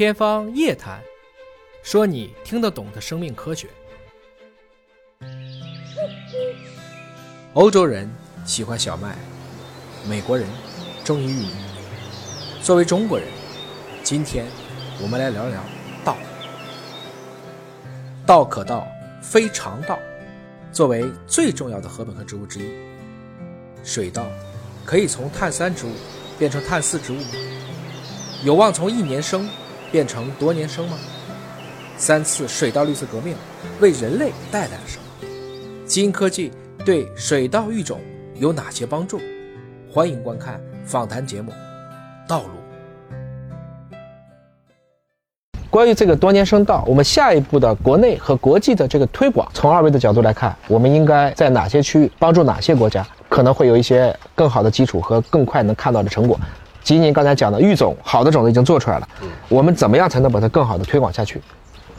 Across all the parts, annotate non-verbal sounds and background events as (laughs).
天方夜谭，说你听得懂的生命科学。欧洲人喜欢小麦，美国人中意玉米。作为中国人，今天我们来聊聊道。道可道，非常道。作为最重要的禾本科植物之一，水稻可以从碳三植物变成碳四植物？有望从一年生变成多年生吗？三次水稻绿色革命为人类带来了什么？基因科技对水稻育种有哪些帮助？欢迎观看访谈节目《道路》。关于这个多年生稻，我们下一步的国内和国际的这个推广，从二位的角度来看，我们应该在哪些区域帮助哪些国家，可能会有一些更好的基础和更快能看到的成果。基您刚才讲的育种，好的种子已经做出来了，我们怎么样才能把它更好的推广下去？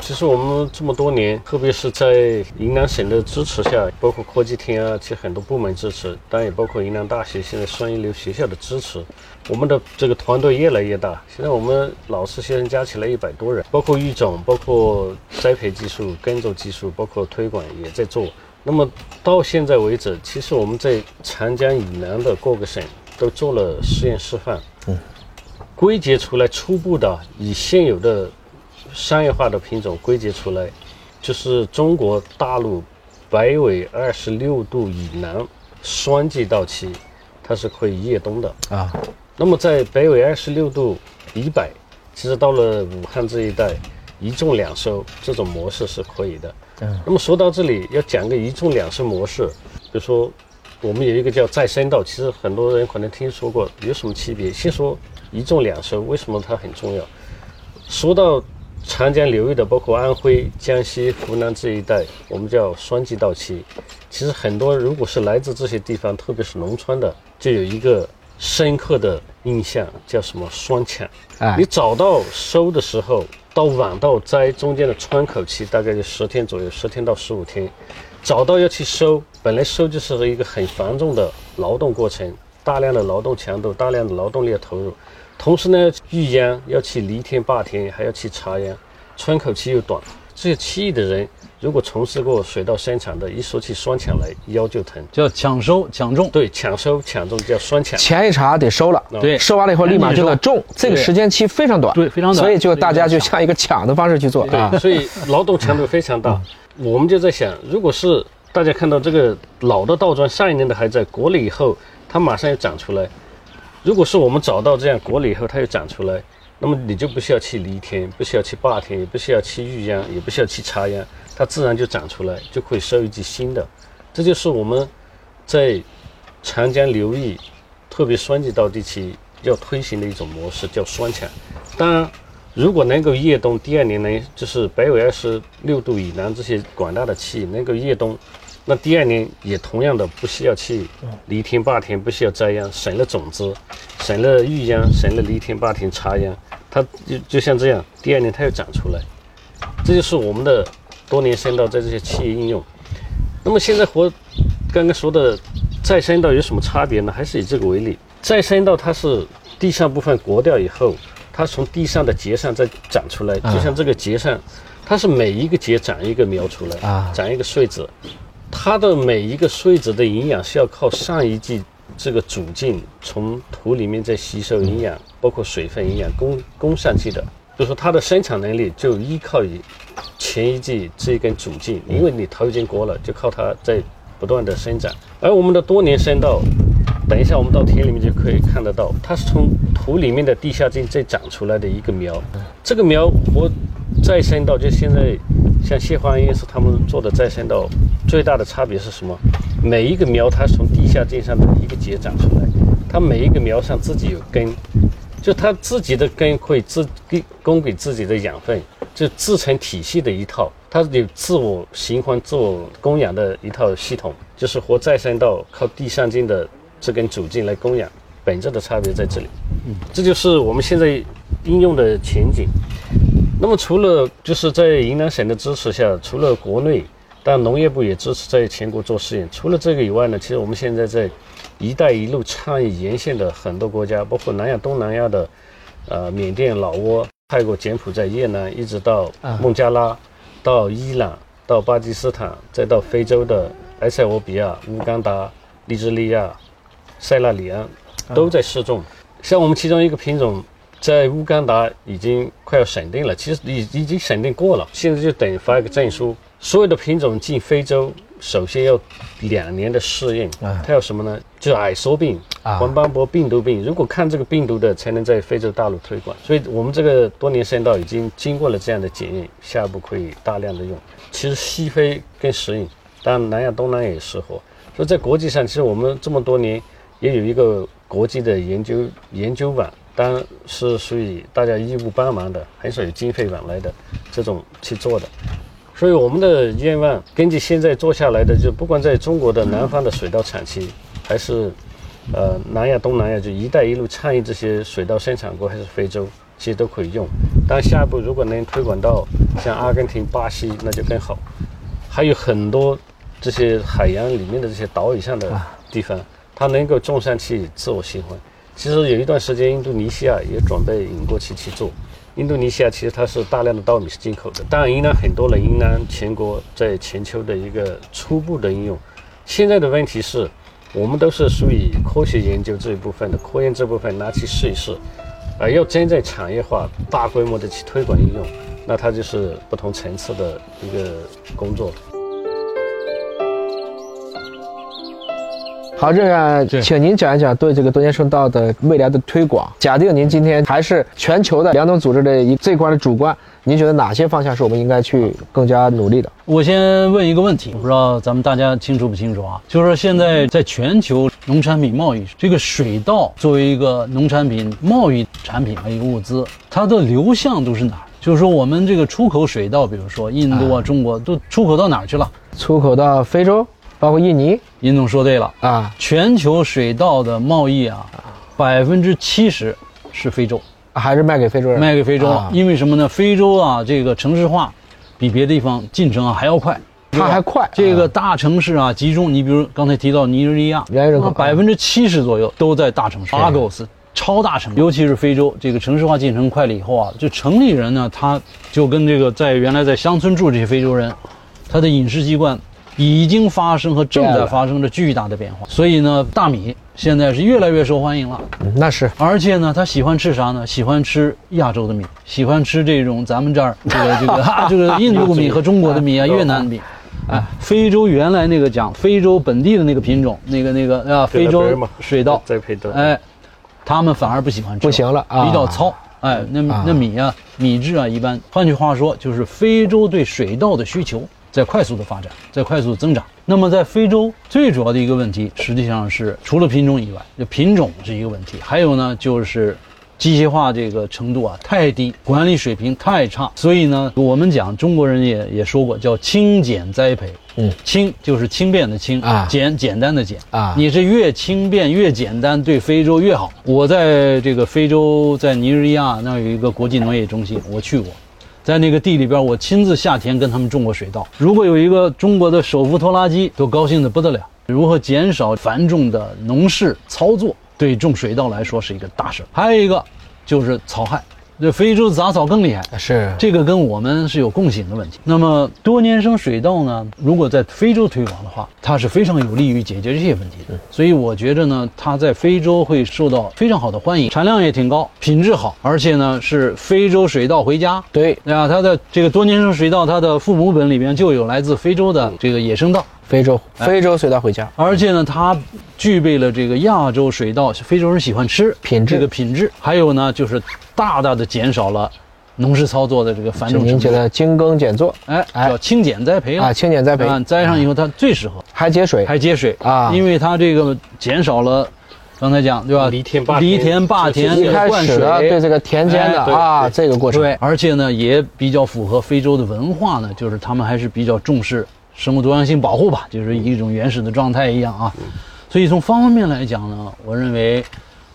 其实我们这么多年，特别是在云南省的支持下，包括科技厅啊，其实很多部门支持，当然也包括云南大学现在双一流学校的支持，我们的这个团队越来越大。现在我们老师学生加起来一百多人，包括育种、包括栽培技术、耕作技术，包括推广也在做。那么到现在为止，其实我们在长江以南的各个省都做了实验示范，嗯，归结出来初步的以现有的。商业化的品种归结出来，就是中国大陆北纬二十六度以南双季稻期，它是可以叶冬的啊。那么在北纬二十六度以北，其实到了武汉这一带，一种两收这种模式是可以的。嗯。那么说到这里，要讲个一种两收模式，比如说我们有一个叫再生稻，其实很多人可能听说过，有什么区别？先说一种两收，为什么它很重要？说到长江流域的，包括安徽、江西、湖南这一带，我们叫双季稻期。其实很多，如果是来自这些地方，特别是农村的，就有一个深刻的印象，叫什么双抢。哎，你早到收的时候，到晚到摘中间的窗口期大概就十天左右，十天到十五天。早到要去收，本来收就是一个很繁重的劳动过程，大量的劳动强度，大量的劳动力投入。同时呢，育秧要去犁田、坝田，还要去插秧，窗口期又短。这些七亿的人，如果从事过水稻生产的，一说起双抢来，腰就疼。叫抢收抢种，对，抢收抢种叫双抢。前一茬得收了，对，收完了以后立马就得种，这个时间期非常短，对，非常短。所以就大家就像一个抢的方式去做啊，所以劳动强度非常大。我们就在想，如果是大家看到这个老的稻庄，上一年的还在割了以后，它马上要长出来。如果是我们找到这样果了以后，它又长出来，那么你就不需要去犁田，(laughs) 不需要去坝田，也不需要去育秧，也不需要去插秧，它自然就长出来，就可以收一季新的。这就是我们在长江流域，特别双季稻地区要推行的一种模式，叫双抢。当然，如果能够越冬，第二年呢，就是北纬二十六度以南这些广大的区域能够越冬。那第二年也同样的不需要去犁田坝田，不需要栽秧，省了种子，省了育秧，省了犁田坝田插秧，它就就像这样，第二年它又长出来。这就是我们的多年生稻在这些企业应用。那么现在和刚刚说的再生稻有什么差别呢？还是以这个为例，再生稻它是地上部分割掉以后，它从地上的节上再长出来，就像这个节上，它是每一个节长一个苗出来，啊，长一个穗子。它的每一个穗子的营养是要靠上一季这个主茎从土里面再吸收营养，包括水分营养供供上去的，就说它的生产能力就依靠于前一季这一根主茎，因为你头已经割了，就靠它在不断的生长。而我们的多年生稻，等一下我们到田里面就可以看得到，它是从土里面的地下茎再长出来的一个苗，这个苗我再生稻就现在。像谢华医师他们做的再生稻，最大的差别是什么？每一个苗它从地下茎上的一个节长出来，它每一个苗上自己有根，就它自己的根会自给供给自己的养分，就自成体系的一套，它有自我循环、自我供养的一套系统，就是和再生稻靠地上茎的这根主茎来供养，本质的差别在这里。嗯，这就是我们现在应用的前景。那么除了就是在云南省的支持下，除了国内，当然农业部也支持在全国做试验。除了这个以外呢，其实我们现在在“一带一路”倡议沿线的很多国家，包括南亚、东南亚的，呃，缅甸、老挝，泰国、柬埔寨、越南，一直到啊孟加拉，到伊朗，到巴基斯坦，再到非洲的埃塞俄比亚、乌干达、利兹利亚、塞拉里安，都在试种。像我们其中一个品种，在乌干达已经快要审定了，其实已已经审定过了，现在就等发一个证书。所有的品种进非洲，首先要两年的适应。啊它有什么呢？就是矮梭病、啊黄斑驳病毒病。如果看这个病毒的，才能在非洲大陆推广。所以我们这个多年生稻已经经过了这样的检验，下一步可以大量的用。其实西非更适应，当然南亚、东南亚也适合。所以在国际上，其实我们这么多年也有一个国际的研究研究网，当然是属于大家义务帮忙的，很少有经费往来的这种去做的。所以我们的愿望，根据现在做下来的，就不管在中国的南方的水稻产区，还是呃南亚、东南亚，就“一带一路”倡议这些水稻生产国，还是非洲，其实都可以用。但下一步如果能推广到像阿根廷、巴西，那就更好。还有很多这些海洋里面的这些岛屿上的地方，它能够种上去自我循环。其实有一段时间，印度尼西亚也准备引过去去做。印度尼西亚其实它是大量的稻米是进口的，当然云南很多人，云南全国在全球的一个初步的应用。现在的问题是，我们都是属于科学研究这一部分的，科研这部分拿去试一试，而要真正产业化、大规模的去推广应用，那它就是不同层次的一个工作。好，这个请您讲一讲对这个多年生道的未来的推广。假定您今天还是全球的粮农组织的一这块的主官，您觉得哪些方向是我们应该去更加努力的？我先问一个问题，我不知道咱们大家清楚不清楚啊？就是说现在在全球农产品贸易，这个水稻作为一个农产品贸易产品和一个物资，它的流向都是哪儿？就是说我们这个出口水稻，比如说印度啊、中国都出口到哪儿去了？出口到非洲，包括印尼？尹总说对了，啊，全球水稻的贸易啊，百分之七十是非洲。还是卖给非洲人？卖给非洲，啊。因为什么呢？非洲啊，这个城市化比别的地方进程啊还要快，它还快。这个啊。大城市啊集中，你比如刚才提到尼日利亚，人人口百分之七十左右都在大城市，阿狗斯超大城市，尤其是非洲，这个城市化进程快了以后啊，就城里人呢，他就跟这个在原来在乡村住这些非洲人，他的饮食习惯已经发生和正在发生着巨大的变化，所以呢，大米现在是越来越受欢迎了。嗯那是而且呢，他喜欢吃啥呢？喜欢吃亚洲的米，喜欢吃这种咱们这儿这个这个哈 (laughs) 这个印度米和中国的米啊，越南米。哎，非洲原来那个讲非洲本地的那个品种，那个那个啊，非洲水稻，再配豆，哎，他们反而不喜欢吃，不行了啊比较糙。哎，那啊那米啊，米质啊一般。换句话说，就是非洲对水稻的需求在快速的发展，在快速的增长。那么在非洲最主要的一个问题，实际上是除了品种以外，就品种是一个问题，还有呢就是机械化这个程度啊太低，管理水平太差。所以呢，我们讲中国人也也说过，叫轻简栽培。嗯，轻就是轻便的轻啊简简单的简啊你是越轻便越简单，对非洲越好。我在这个非洲，在尼日利亚那儿有一个国际农业中心，我去过，在那个地里边，我亲自下田跟他们种过水稻。如果有一个中国的手扶拖拉机，都高兴的不得了。如何减少繁重的农事操作，对种水稻来说是一个大事。还有一个就是草害，这非洲杂草更厉害。是这个跟我们是有共性的问题。那么多年生水稻呢，如果在非洲推广的话，它是非常有利于解决这些问题的。所以我觉着呢，它在非洲会受到非常好的欢迎，产量也挺高，品质好，而且呢是非洲水稻回家。对对啊，它的这个多年生水稻，它的父母本里边就有来自非洲的这个野生稻。非洲非洲水稻回家，而且呢，它具备了这个亚洲水稻非洲人喜欢吃品质。这个品质，还有呢，就是大大的减少了农事操作的这个繁重程度。觉得精耕简作。哎，哎。叫轻简栽培啊，轻简栽培。啊，栽上以后它最适合，还节水。还节水啊。因为它这个减少了，刚才讲对吧？犁田霸田。犁田霸田一开这个灌始的对，这个田间的啊这个过程。对，而且呢也比较符合非洲的文化呢，就是他们还是比较重视生物多样性保护吧，就是一种原始的状态一样啊。所以从方方面面来讲呢，我认为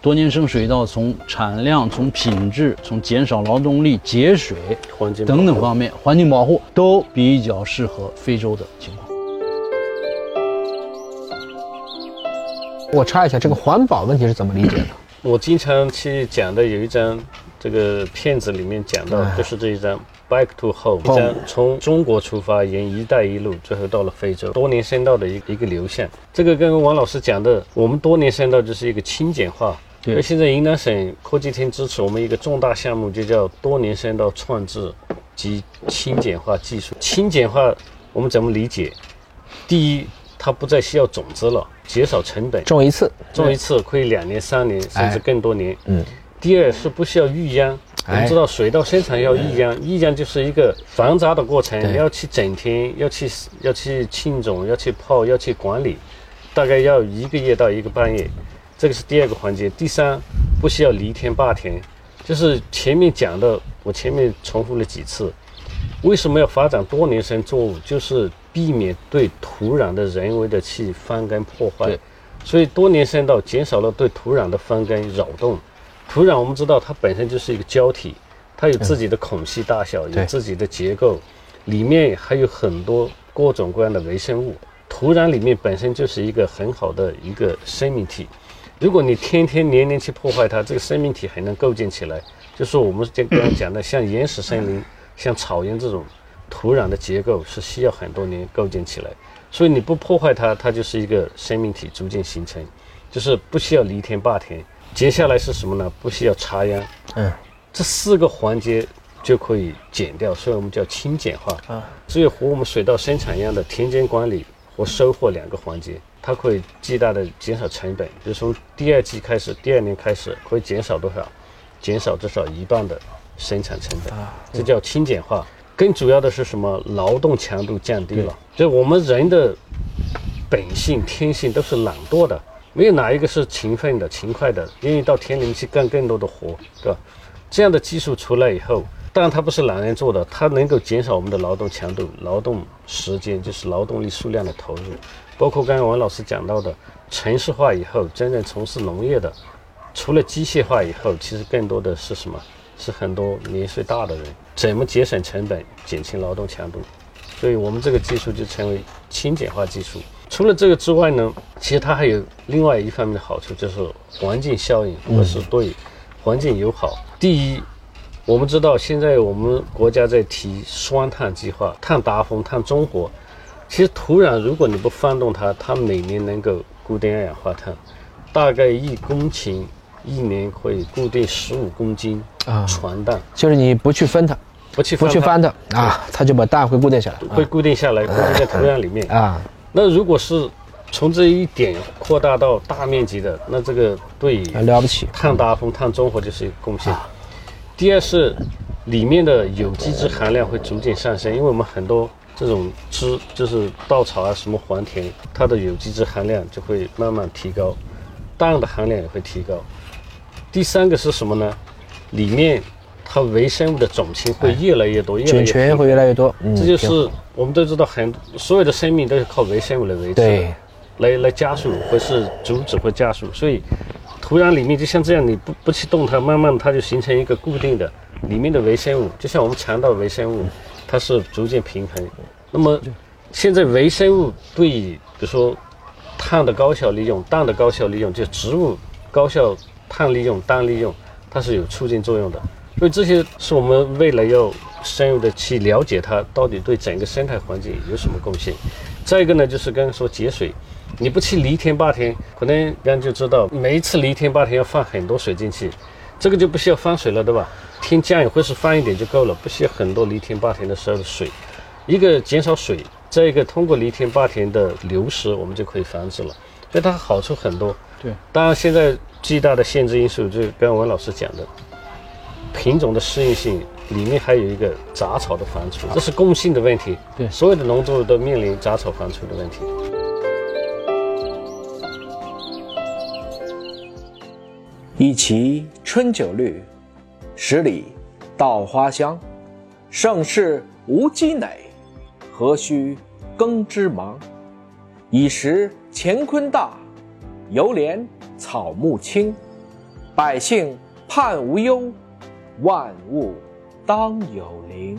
多年生水稻从产量、从品质、从减少劳动力、节水环境等等方面，环境保护都比较适合非洲的情况。我插一下，这个环保问题是怎么理解的？我经常去讲的有一张这个片子里面讲到，就是这一张 Back to Home，将从中国出发，沿“一带一路”最后到了非洲，多年深稻的一个一个流向。这个跟王老师讲的，我们多年深稻就是一个轻简化。对而现在云南省科技厅支持我们一个重大项目，就叫多年深稻创制及轻简化技术。轻简化我们怎么理解？第一，它不再需要种子了，减少成本。种一次，种一次可以两年、三年，甚至更多年。嗯。第二是不需要预秧，我们知道水稻生产要预秧，预秧就是一个繁杂的过程，对要去整天，要去要去浸种，要去泡，要去管理，大概要一个月到一个半月，这个是第二个环节。第三，不需要犁田坝田，就是前面讲的，我前面重复了几次。为什么要发展多年生作物？就是避免对土壤的人为的去翻耕破坏对。所以多年生稻减少了对土壤的翻耕扰动。土壤我们知道它本身就是一个胶体，它有自己的孔隙大小，有自己的结构，里面还有很多各种各样的微生物。土壤里面本身就是一个很好的一个生命体。如果你天天年年去破坏它，这个生命体还能构建起来。就是我们刚刚讲的，像原始森林、(laughs) 像草原这种土壤的结构是需要很多年构建起来。所以你不破坏它，它就是一个生命体逐渐形成，就是不需要犁田霸田。接下来是什么呢？不需要插秧，嗯，这四个环节就可以减掉，所以我们叫轻简化。啊，只有和我们水稻生产一样的田间管理和收获两个环节，它可以极大的减少成本。比如从第二季开始，第二年开始可以减少多少？减少至少一半的生产成本，啊这叫轻简化。更主要的是什么？劳动强度降低了。就我们人的本性、天性都是懒惰的，没有哪一个是勤奋的、勤快的，愿意到田里面去干更多的活，对吧？这样的技术出来以后，当然它不是懒人做的，它能够减少我们的劳动强度、劳动时间，就是劳动力数量的投入。包括刚刚王老师讲到的，城市化以后，真正从事农业的，除了机械化以后，其实更多的是什么？是很多年岁大的人，怎么节省成本、减轻劳动强度？所以我们这个技术就称为轻简化技术。除了这个之外呢，其实它还有另外一方面的好处，就是环境效应，或是对环境友好。第一，我们知道现在我们国家在提双碳计划，碳达峰、碳中和。其实土壤如果你不翻动它，它每年能够固定二氧化碳，大概一公顷一年可以固定十五公斤啊传氮，就是你不去分它，不去不去翻翻它啊，它就把氮会固定下来，会固定下来，固定在土壤里面。啊。那如果是从这一点扩大到大面积的，那这个对啊，了不起，碳达峰、碳中和就是一个贡献。第二是里面的有机质含量会逐渐上升，因为我们很多这种枝就是稻草啊、什么黄田，它的有机质含量就会慢慢提高，氮的含量也会提高。第三个是什么呢？里面它微生物的种群会越来越多，越来越菌群会越来越多，嗯，这就是我们都知道很所有的生命都是靠微生物来维持。对，来来加速，或是阻止或加速。所以土壤里面就像这样，你不不去动它，慢慢它就形成一个固定的里面的微生物，就像我们肠道微生物，它是逐渐平衡。那么现在微生物对于比如说碳的高效利用、氮的高效利用，就植物高效碳利用、氮利用，它是有促进作用的。所以这些是我们未来要深入的去了解它到底对整个生态环境有什么贡献。再一个呢，就是刚刚说节水，你不去犁田坝田，可能人就知道每一次犁田坝田要放很多水进去，这个就不需要放水了，对吧？天降雨或是放一点就够了，不需要很多犁田坝田的时候的水。一个减少水，再一个通过犁田坝田的流失，我们就可以防止了，所以它好处很多。对，当然现在最大的限制因素就是刚刚文老师讲的，品种的适应性里面还有一个杂草的繁殖，这是共性的问题。对所有的农作物都面临杂草繁殖的问题。一畦春酒绿，十里稻花香。盛世无积馁，何须耕织忙？已识乾坤大，犹怜草木青。百姓盼无忧，万物当有灵。